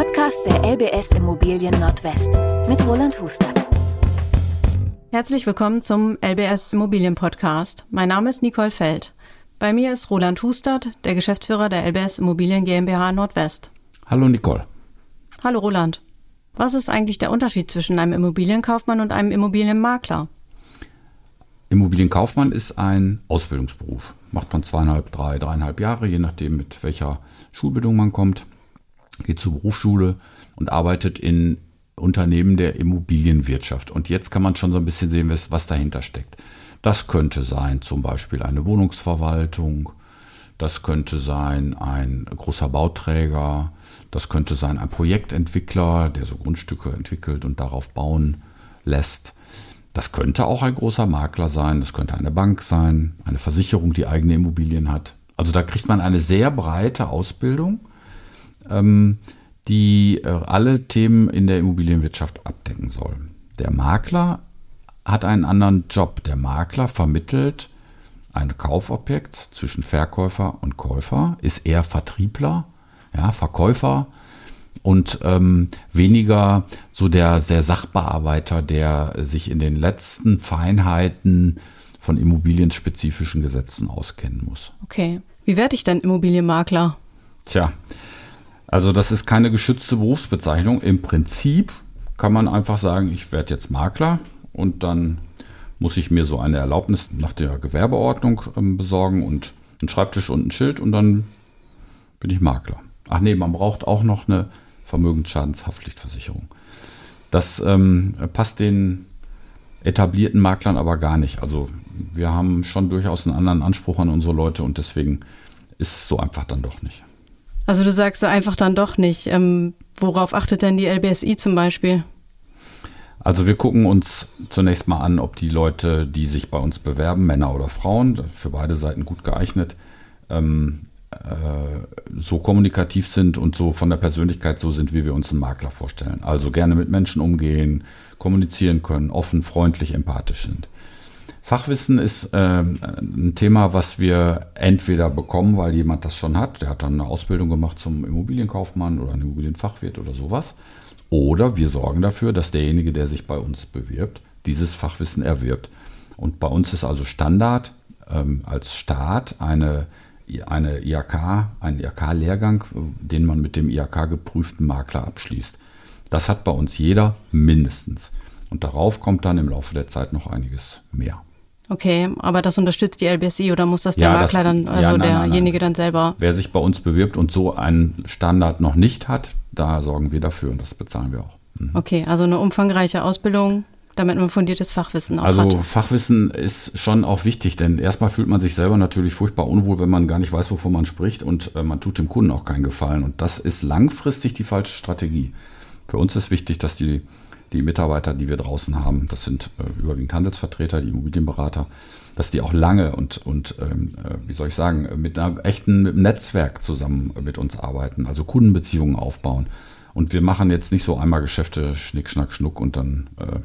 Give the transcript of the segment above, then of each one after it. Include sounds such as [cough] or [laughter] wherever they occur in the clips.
Podcast der LBS Immobilien Nordwest mit Roland Hustert. Herzlich willkommen zum LBS Immobilien Podcast. Mein Name ist Nicole Feld. Bei mir ist Roland Hustert, der Geschäftsführer der LBS Immobilien GmbH Nordwest. Hallo Nicole. Hallo Roland. Was ist eigentlich der Unterschied zwischen einem Immobilienkaufmann und einem Immobilienmakler? Immobilienkaufmann ist ein Ausbildungsberuf. Macht man zweieinhalb, drei, dreieinhalb Jahre, je nachdem mit welcher Schulbildung man kommt. Geht zur Berufsschule und arbeitet in Unternehmen der Immobilienwirtschaft. Und jetzt kann man schon so ein bisschen sehen, was dahinter steckt. Das könnte sein zum Beispiel eine Wohnungsverwaltung, das könnte sein ein großer Bauträger, das könnte sein ein Projektentwickler, der so Grundstücke entwickelt und darauf bauen lässt. Das könnte auch ein großer Makler sein, das könnte eine Bank sein, eine Versicherung, die eigene Immobilien hat. Also da kriegt man eine sehr breite Ausbildung, die äh, alle Themen in der Immobilienwirtschaft abdecken soll. Der Makler hat einen anderen Job. Der Makler vermittelt ein Kaufobjekt zwischen Verkäufer und Käufer, ist eher Vertriebler, ja, Verkäufer und ähm, weniger so der, der Sachbearbeiter, der sich in den letzten Feinheiten von immobilienspezifischen Gesetzen auskennen muss. Okay. Wie werde ich denn Immobilienmakler? Tja, also das ist keine geschützte Berufsbezeichnung. Im Prinzip kann man einfach sagen, ich werde jetzt Makler und dann muss ich mir so eine Erlaubnis nach der Gewerbeordnung ähm, besorgen und einen Schreibtisch und ein Schild und dann bin ich Makler. Ach nee, man braucht auch noch eine Vermögensschadenshaftpflichtversicherung. Das ähm, passt den etablierten Maklern aber gar nicht. Also wir haben schon durchaus einen anderen Anspruch an unsere Leute und deswegen ist es so einfach dann doch nicht. Also du sagst einfach dann doch nicht. Ähm, worauf achtet denn die LBSI zum Beispiel? Also wir gucken uns zunächst mal an, ob die Leute, die sich bei uns bewerben, Männer oder Frauen, für beide Seiten gut geeignet, ähm, äh, so kommunikativ sind und so von der Persönlichkeit so sind, wie wir uns einen Makler vorstellen. Also gerne mit Menschen umgehen, kommunizieren können, offen, freundlich, empathisch sind. Fachwissen ist äh, ein Thema, was wir entweder bekommen, weil jemand das schon hat, der hat dann eine Ausbildung gemacht zum Immobilienkaufmann oder einen Immobilienfachwirt oder sowas. Oder wir sorgen dafür, dass derjenige, der sich bei uns bewirbt, dieses Fachwissen erwirbt. Und bei uns ist also Standard ähm, als Staat eine eine IHK, einen IHK-Lehrgang, den man mit dem IHK-geprüften Makler abschließt. Das hat bei uns jeder mindestens. Und darauf kommt dann im Laufe der Zeit noch einiges mehr. Okay, aber das unterstützt die LBSI oder muss das der ja, Makler das, dann, also ja, nein, derjenige nein, nein. dann selber? Wer sich bei uns bewirbt und so einen Standard noch nicht hat, da sorgen wir dafür und das bezahlen wir auch. Mhm. Okay, also eine umfangreiche Ausbildung damit man fundiertes Fachwissen auch also, hat. Also Fachwissen ist schon auch wichtig, denn erstmal fühlt man sich selber natürlich furchtbar unwohl, wenn man gar nicht weiß, wovon man spricht und äh, man tut dem Kunden auch keinen Gefallen. Und das ist langfristig die falsche Strategie. Für uns ist wichtig, dass die, die Mitarbeiter, die wir draußen haben, das sind äh, überwiegend Handelsvertreter, die Immobilienberater, dass die auch lange und, und ähm, äh, wie soll ich sagen, mit einem echten Netzwerk zusammen mit uns arbeiten, also Kundenbeziehungen aufbauen. Und wir machen jetzt nicht so einmal Geschäfte, Schnick, Schnack, Schnuck und dann äh,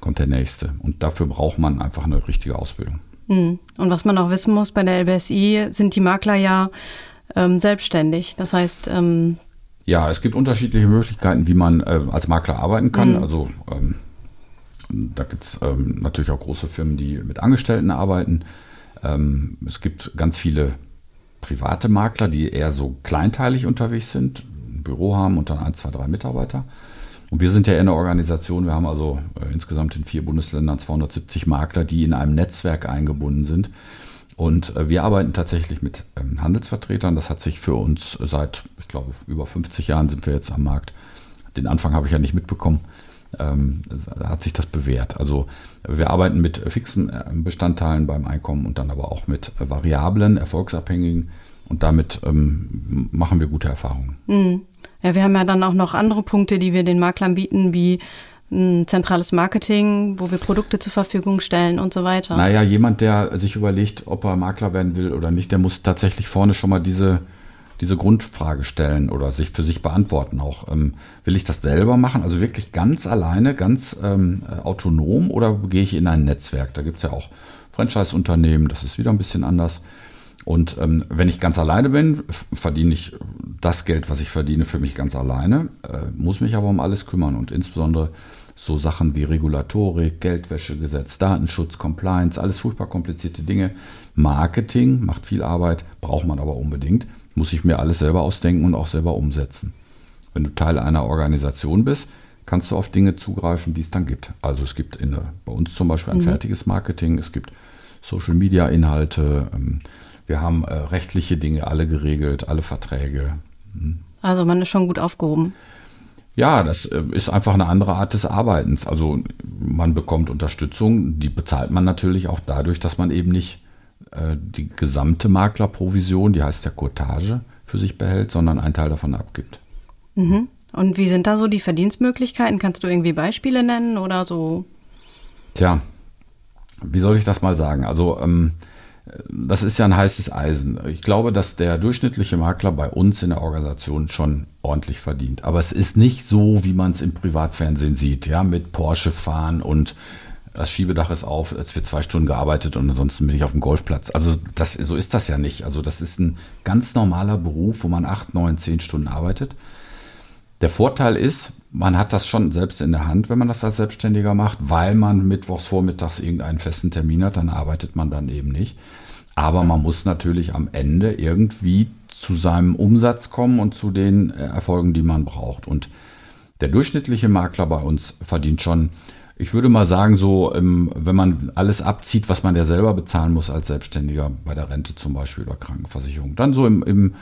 kommt der nächste. Und dafür braucht man einfach eine richtige Ausbildung. Hm. Und was man auch wissen muss, bei der LBSI sind die Makler ja ähm, selbstständig. Das heißt, ähm ja, es gibt unterschiedliche Möglichkeiten, wie man äh, als Makler arbeiten kann. Mhm. Also ähm, da gibt es ähm, natürlich auch große Firmen, die mit Angestellten arbeiten. Ähm, es gibt ganz viele private Makler, die eher so kleinteilig unterwegs sind, ein Büro haben und dann ein, zwei, drei Mitarbeiter. Und wir sind ja eine Organisation, wir haben also äh, insgesamt in vier Bundesländern 270 Makler, die in einem Netzwerk eingebunden sind. Und äh, wir arbeiten tatsächlich mit ähm, Handelsvertretern. Das hat sich für uns seit, ich glaube, über 50 Jahren sind wir jetzt am Markt. Den Anfang habe ich ja nicht mitbekommen. Ähm, hat sich das bewährt. Also wir arbeiten mit fixen äh, Bestandteilen beim Einkommen und dann aber auch mit variablen, erfolgsabhängigen. Und damit ähm, machen wir gute Erfahrungen. Mhm. Ja, wir haben ja dann auch noch andere Punkte, die wir den Maklern bieten, wie ein zentrales Marketing, wo wir Produkte zur Verfügung stellen und so weiter. Naja, jemand, der sich überlegt, ob er Makler werden will oder nicht, der muss tatsächlich vorne schon mal diese, diese Grundfrage stellen oder sich für sich beantworten. Auch ähm, will ich das selber machen, also wirklich ganz alleine, ganz ähm, autonom oder gehe ich in ein Netzwerk? Da gibt es ja auch Franchise-Unternehmen, das ist wieder ein bisschen anders. Und ähm, wenn ich ganz alleine bin, verdiene ich das Geld, was ich verdiene, für mich ganz alleine, äh, muss mich aber um alles kümmern und insbesondere so Sachen wie Regulatorik, Geldwäschegesetz, Datenschutz, Compliance, alles furchtbar komplizierte Dinge. Marketing macht viel Arbeit, braucht man aber unbedingt, muss ich mir alles selber ausdenken und auch selber umsetzen. Wenn du Teil einer Organisation bist, kannst du auf Dinge zugreifen, die es dann gibt. Also es gibt in, bei uns zum Beispiel ein mhm. fertiges Marketing, es gibt Social-Media-Inhalte, ähm, wir haben äh, rechtliche Dinge alle geregelt, alle Verträge. Mhm. Also man ist schon gut aufgehoben. Ja, das äh, ist einfach eine andere Art des Arbeitens. Also man bekommt Unterstützung, die bezahlt man natürlich auch dadurch, dass man eben nicht äh, die gesamte Maklerprovision, die heißt ja Cottage, für sich behält, sondern einen Teil davon abgibt. Mhm. Und wie sind da so die Verdienstmöglichkeiten? Kannst du irgendwie Beispiele nennen oder so? Tja, wie soll ich das mal sagen? Also ähm, das ist ja ein heißes Eisen. Ich glaube, dass der durchschnittliche Makler bei uns in der Organisation schon ordentlich verdient. Aber es ist nicht so, wie man es im Privatfernsehen sieht, ja, mit Porsche fahren und das Schiebedach ist auf, es wird zwei Stunden gearbeitet und ansonsten bin ich auf dem Golfplatz. Also das, so ist das ja nicht. Also das ist ein ganz normaler Beruf, wo man acht, neun, zehn Stunden arbeitet. Der Vorteil ist, man hat das schon selbst in der Hand, wenn man das als Selbstständiger macht, weil man mittwochs vormittags irgendeinen festen Termin hat, dann arbeitet man dann eben nicht. Aber man muss natürlich am Ende irgendwie zu seinem Umsatz kommen und zu den äh, Erfolgen, die man braucht. Und der durchschnittliche Makler bei uns verdient schon, ich würde mal sagen, so, ähm, wenn man alles abzieht, was man ja selber bezahlen muss als Selbstständiger, bei der Rente zum Beispiel oder Krankenversicherung, dann so im, im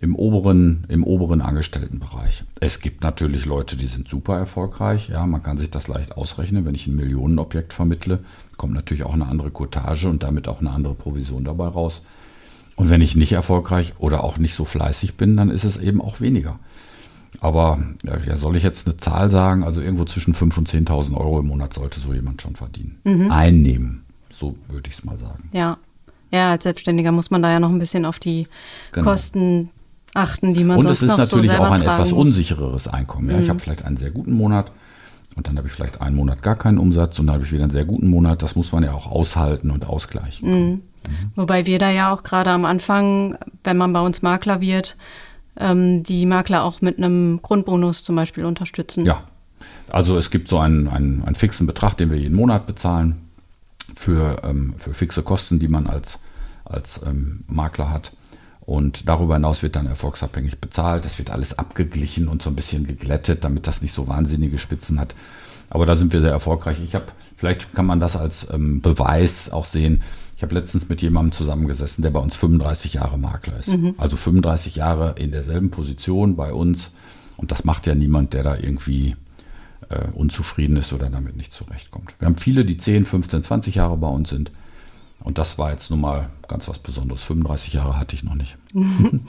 im oberen, im oberen Angestelltenbereich. Es gibt natürlich Leute, die sind super erfolgreich. Ja, man kann sich das leicht ausrechnen. Wenn ich ein Millionenobjekt vermittle, kommt natürlich auch eine andere Cottage und damit auch eine andere Provision dabei raus. Und wenn ich nicht erfolgreich oder auch nicht so fleißig bin, dann ist es eben auch weniger. Aber ja, soll ich jetzt eine Zahl sagen? Also irgendwo zwischen 5.000 und 10.000 Euro im Monat sollte so jemand schon verdienen. Mhm. Einnehmen, so würde ich es mal sagen. Ja. Ja, als Selbstständiger muss man da ja noch ein bisschen auf die genau. Kosten achten, die man und sonst noch so Und es ist natürlich auch ein etwas muss. unsichereres Einkommen. Ja, mhm. Ich habe vielleicht einen sehr guten Monat und dann habe ich vielleicht einen Monat gar keinen Umsatz und dann habe ich wieder einen sehr guten Monat. Das muss man ja auch aushalten und ausgleichen. Mhm. Mhm. Wobei wir da ja auch gerade am Anfang, wenn man bei uns Makler wird, ähm, die Makler auch mit einem Grundbonus zum Beispiel unterstützen. Ja, also es gibt so einen, einen, einen fixen Betrag, den wir jeden Monat bezahlen für, ähm, für fixe Kosten, die man als, als ähm, Makler hat. Und darüber hinaus wird dann erfolgsabhängig bezahlt. Das wird alles abgeglichen und so ein bisschen geglättet, damit das nicht so wahnsinnige Spitzen hat. Aber da sind wir sehr erfolgreich. Ich habe, vielleicht kann man das als ähm, Beweis auch sehen. Ich habe letztens mit jemandem zusammengesessen, der bei uns 35 Jahre Makler ist. Mhm. Also 35 Jahre in derselben Position bei uns. Und das macht ja niemand, der da irgendwie äh, unzufrieden ist oder damit nicht zurechtkommt. Wir haben viele, die 10, 15, 20 Jahre bei uns sind. Und das war jetzt nun mal ganz was Besonderes. 35 Jahre hatte ich noch nicht. [laughs]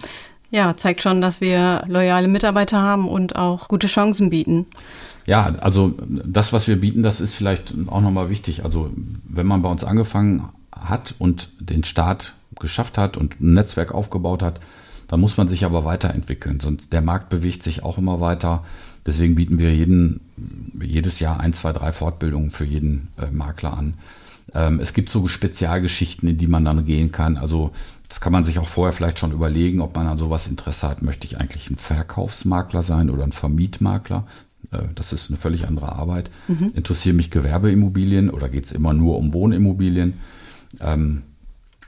Ja, zeigt schon, dass wir loyale Mitarbeiter haben und auch gute Chancen bieten. Ja, also das, was wir bieten, das ist vielleicht auch nochmal wichtig. Also wenn man bei uns angefangen hat und den Start geschafft hat und ein Netzwerk aufgebaut hat, dann muss man sich aber weiterentwickeln. Sonst der Markt bewegt sich auch immer weiter. Deswegen bieten wir jeden, jedes Jahr ein, zwei, drei Fortbildungen für jeden äh, Makler an. Ähm, es gibt so Spezialgeschichten, in die man dann gehen kann. Also das kann man sich auch vorher vielleicht schon überlegen, ob man an sowas Interesse hat. Möchte ich eigentlich ein Verkaufsmakler sein oder ein Vermietmakler? Äh, das ist eine völlig andere Arbeit. Mhm. Interessieren mich Gewerbeimmobilien oder geht es immer nur um Wohnimmobilien? Ähm,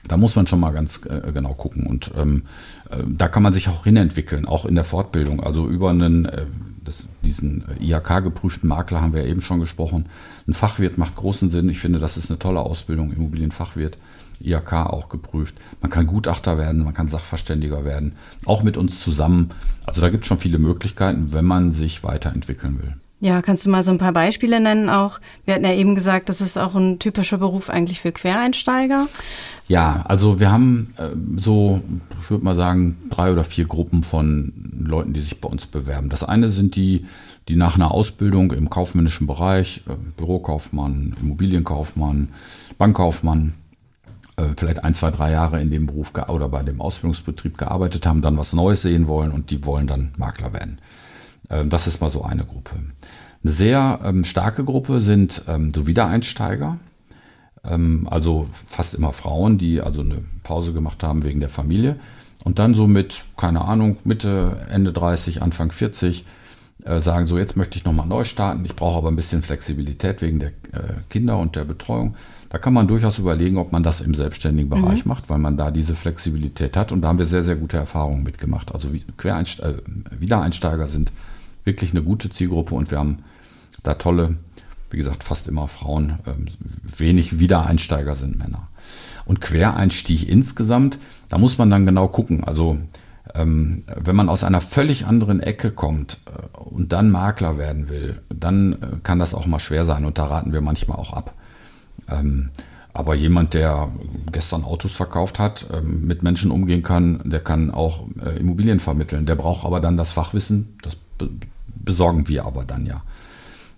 da muss man schon mal ganz äh, genau gucken. Und ähm, äh, da kann man sich auch hinentwickeln, auch in der Fortbildung. Also über einen, äh, das, diesen äh, IHK-geprüften Makler haben wir ja eben schon gesprochen. Ein Fachwirt macht großen Sinn. Ich finde, das ist eine tolle Ausbildung, Immobilienfachwirt. IHK auch geprüft. Man kann Gutachter werden, man kann Sachverständiger werden, auch mit uns zusammen. Also da gibt es schon viele Möglichkeiten, wenn man sich weiterentwickeln will. Ja, kannst du mal so ein paar Beispiele nennen auch? Wir hatten ja eben gesagt, das ist auch ein typischer Beruf eigentlich für Quereinsteiger. Ja, also wir haben äh, so, ich würde mal sagen, drei oder vier Gruppen von Leuten, die sich bei uns bewerben. Das eine sind die, die nach einer Ausbildung im kaufmännischen Bereich, äh, Bürokaufmann, Immobilienkaufmann, Bankkaufmann, äh, vielleicht ein, zwei, drei Jahre in dem Beruf oder bei dem Ausbildungsbetrieb gearbeitet haben, dann was Neues sehen wollen und die wollen dann Makler werden. Ähm, das ist mal so eine Gruppe. Eine sehr ähm, starke Gruppe sind ähm, so Wiedereinsteiger, ähm, also fast immer Frauen, die also eine Pause gemacht haben wegen der Familie und dann so mit, keine Ahnung, Mitte, Ende 30, Anfang 40 äh, sagen, so jetzt möchte ich nochmal neu starten, ich brauche aber ein bisschen Flexibilität wegen der äh, Kinder und der Betreuung. Da kann man durchaus überlegen, ob man das im selbstständigen mhm. Bereich mhm. macht, weil man da diese Flexibilität hat. Und da haben wir sehr, sehr gute Erfahrungen mitgemacht. Also Quereinste äh, Wiedereinsteiger sind wirklich eine gute Zielgruppe und wir haben da tolle, wie gesagt, fast immer Frauen, ähm, wenig Wiedereinsteiger sind Männer. Und Quereinstieg insgesamt, da muss man dann genau gucken. Also ähm, wenn man aus einer völlig anderen Ecke kommt äh, und dann Makler werden will, dann äh, kann das auch mal schwer sein und da raten wir manchmal auch ab. Ähm, aber jemand, der gestern Autos verkauft hat, ähm, mit Menschen umgehen kann, der kann auch äh, Immobilien vermitteln. Der braucht aber dann das Fachwissen, das besorgen wir aber dann ja.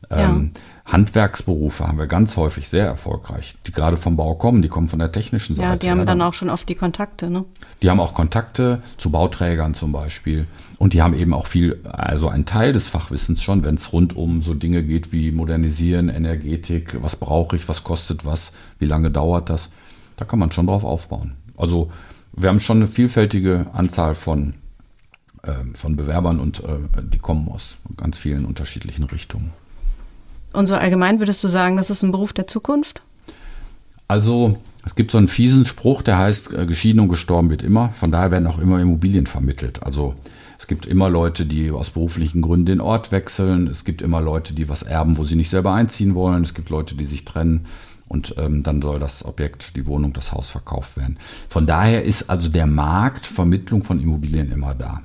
Ja. Ähm, Handwerksberufe haben wir ganz häufig sehr erfolgreich, die gerade vom Bau kommen, die kommen von der technischen Seite. Ja, die haben dann auch schon oft die Kontakte, ne? Die haben auch Kontakte zu Bauträgern zum Beispiel. Und die haben eben auch viel, also ein Teil des Fachwissens schon, wenn es rund um so Dinge geht wie Modernisieren, Energetik, was brauche ich, was kostet was, wie lange dauert das. Da kann man schon drauf aufbauen. Also wir haben schon eine vielfältige Anzahl von, äh, von Bewerbern und äh, die kommen aus ganz vielen unterschiedlichen Richtungen. Und so allgemein würdest du sagen, das ist ein Beruf der Zukunft? Also es gibt so einen fiesen Spruch, der heißt, äh, geschieden und gestorben wird immer. Von daher werden auch immer Immobilien vermittelt. Also es gibt immer Leute, die aus beruflichen Gründen den Ort wechseln. Es gibt immer Leute, die was erben, wo sie nicht selber einziehen wollen. Es gibt Leute, die sich trennen. Und ähm, dann soll das Objekt, die Wohnung, das Haus verkauft werden. Von daher ist also der Markt Vermittlung von Immobilien immer da.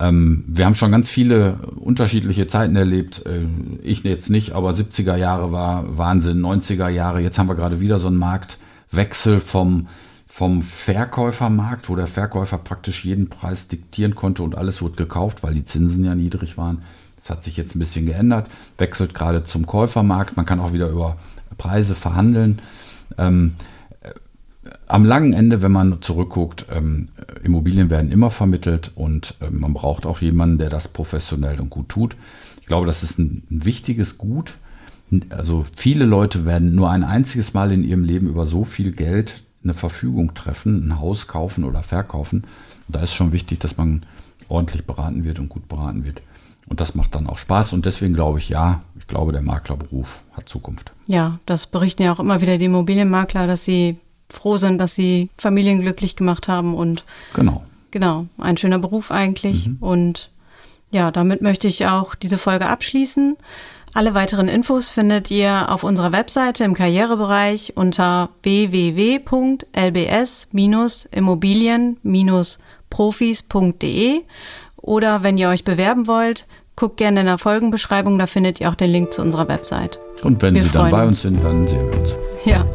Ähm, wir haben schon ganz viele unterschiedliche Zeiten erlebt. Äh, ich jetzt nicht, aber 70er Jahre war Wahnsinn, 90er Jahre. Jetzt haben wir gerade wieder so einen Marktwechsel vom, vom Verkäufermarkt, wo der Verkäufer praktisch jeden Preis diktieren konnte und alles wurde gekauft, weil die Zinsen ja niedrig waren. Das hat sich jetzt ein bisschen geändert, wechselt gerade zum Käufermarkt. Man kann auch wieder über Preise verhandeln. Ähm, am langen Ende, wenn man zurückguckt, ähm, Immobilien werden immer vermittelt und äh, man braucht auch jemanden, der das professionell und gut tut. Ich glaube, das ist ein, ein wichtiges Gut. Also viele Leute werden nur ein einziges Mal in ihrem Leben über so viel Geld eine Verfügung treffen, ein Haus kaufen oder verkaufen. Und da ist schon wichtig, dass man ordentlich beraten wird und gut beraten wird. Und das macht dann auch Spaß. Und deswegen glaube ich, ja, ich glaube, der Maklerberuf hat Zukunft. Ja, das berichten ja auch immer wieder die Immobilienmakler, dass sie froh sind, dass sie Familien glücklich gemacht haben und genau. Genau, ein schöner Beruf eigentlich. Mhm. Und ja, damit möchte ich auch diese Folge abschließen. Alle weiteren Infos findet ihr auf unserer Webseite im Karrierebereich unter www.lbs-immobilien-profis.de oder wenn ihr euch bewerben wollt, guckt gerne in der Folgenbeschreibung, da findet ihr auch den Link zu unserer Website. Und wenn Wir Sie dann bei uns sind, dann sehen wir uns. Ja.